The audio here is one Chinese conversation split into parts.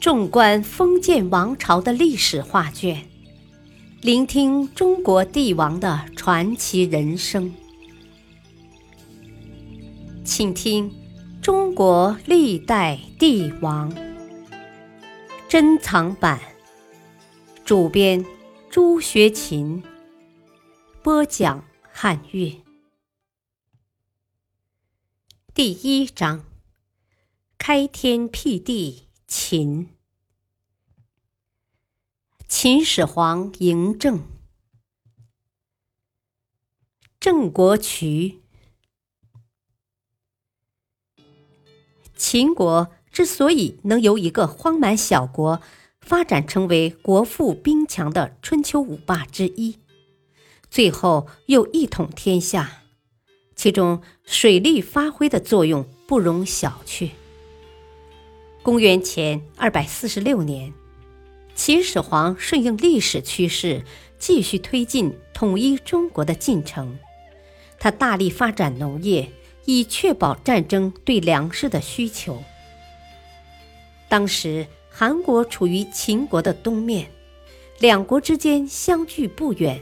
纵观封建王朝的历史画卷，聆听中国帝王的传奇人生，请听《中国历代帝王》珍藏版，主编朱学勤，播讲汉乐，第一章：开天辟地。秦，秦始皇嬴政，郑国渠。秦国之所以能由一个荒蛮小国发展成为国富兵强的春秋五霸之一，最后又一统天下，其中水利发挥的作用不容小觑。公元前二百四十六年，秦始皇顺应历史趋势，继续推进统一中国的进程。他大力发展农业，以确保战争对粮食的需求。当时，韩国处于秦国的东面，两国之间相距不远。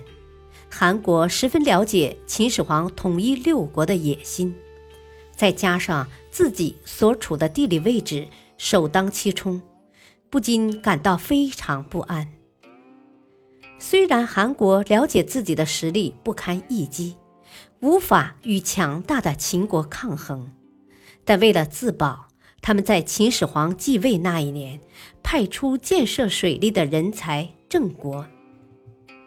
韩国十分了解秦始皇统一六国的野心，再加上自己所处的地理位置。首当其冲，不禁感到非常不安。虽然韩国了解自己的实力不堪一击，无法与强大的秦国抗衡，但为了自保，他们在秦始皇继位那一年，派出建设水利的人才郑国，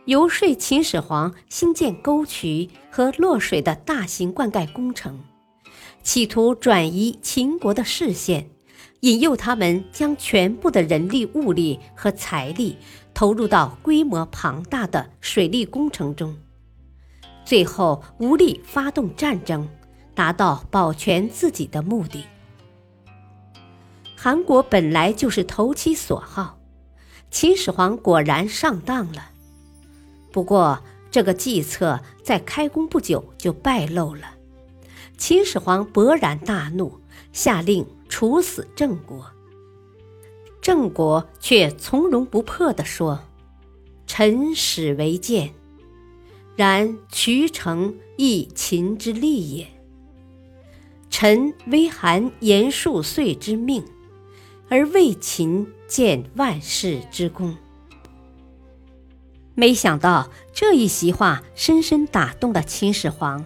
游说秦始皇兴建沟渠和落水的大型灌溉工程，企图转移秦国的视线。引诱他们将全部的人力、物力和财力投入到规模庞大的水利工程中，最后无力发动战争，达到保全自己的目的。韩国本来就是投其所好，秦始皇果然上当了。不过，这个计策在开工不久就败露了。秦始皇勃然大怒，下令。处死郑国，郑国却从容不迫地说：“臣始为谏，然渠成亦秦之利也。臣微韩延数岁之命，而为秦建万世之功。”没想到这一席话深深打动了秦始皇。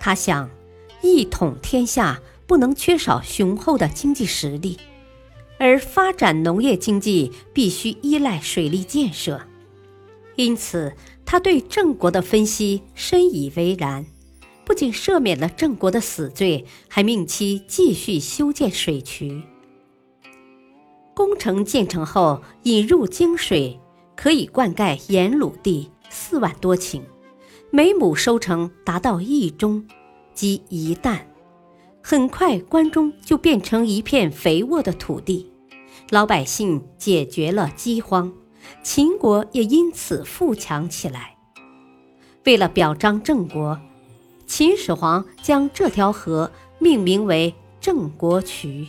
他想，一统天下。不能缺少雄厚的经济实力，而发展农业经济必须依赖水利建设，因此他对郑国的分析深以为然，不仅赦免了郑国的死罪，还命其继续修建水渠。工程建成后，引入泾水，可以灌溉盐鲁地四万多顷，每亩收成达到一钟，即一担。很快，关中就变成一片肥沃的土地，老百姓解决了饥荒，秦国也因此富强起来。为了表彰郑国，秦始皇将这条河命名为郑国渠。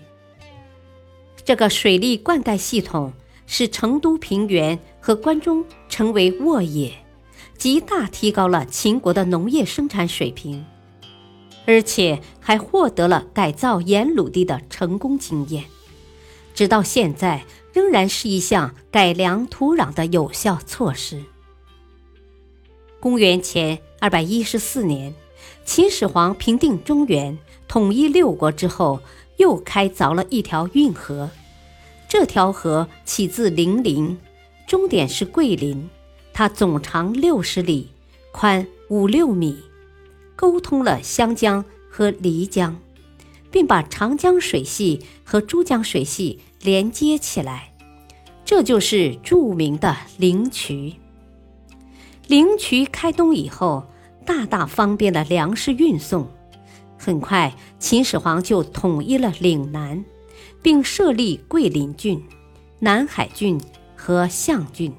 这个水利灌溉系统使成都平原和关中成为沃野，极大提高了秦国的农业生产水平。而且还获得了改造盐鲁地的成功经验，直到现在仍然是一项改良土壤的有效措施。公元前二百一十四年，秦始皇平定中原、统一六国之后，又开凿了一条运河。这条河起自零陵，终点是桂林，它总长六十里，宽五六米。沟通了湘江和漓江，并把长江水系和珠江水系连接起来，这就是著名的灵渠。灵渠开通以后，大大方便了粮食运送。很快，秦始皇就统一了岭南，并设立桂林郡、南海郡和象郡。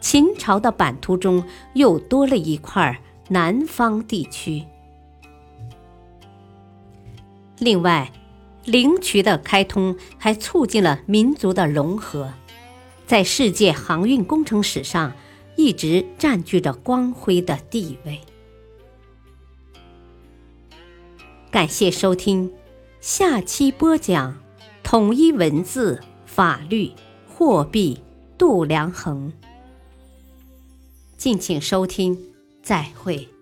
秦朝的版图中又多了一块。南方地区。另外，灵渠的开通还促进了民族的融合，在世界航运工程史上一直占据着光辉的地位。感谢收听，下期播讲统一文字、法律、货币、度量衡。敬请收听，再会。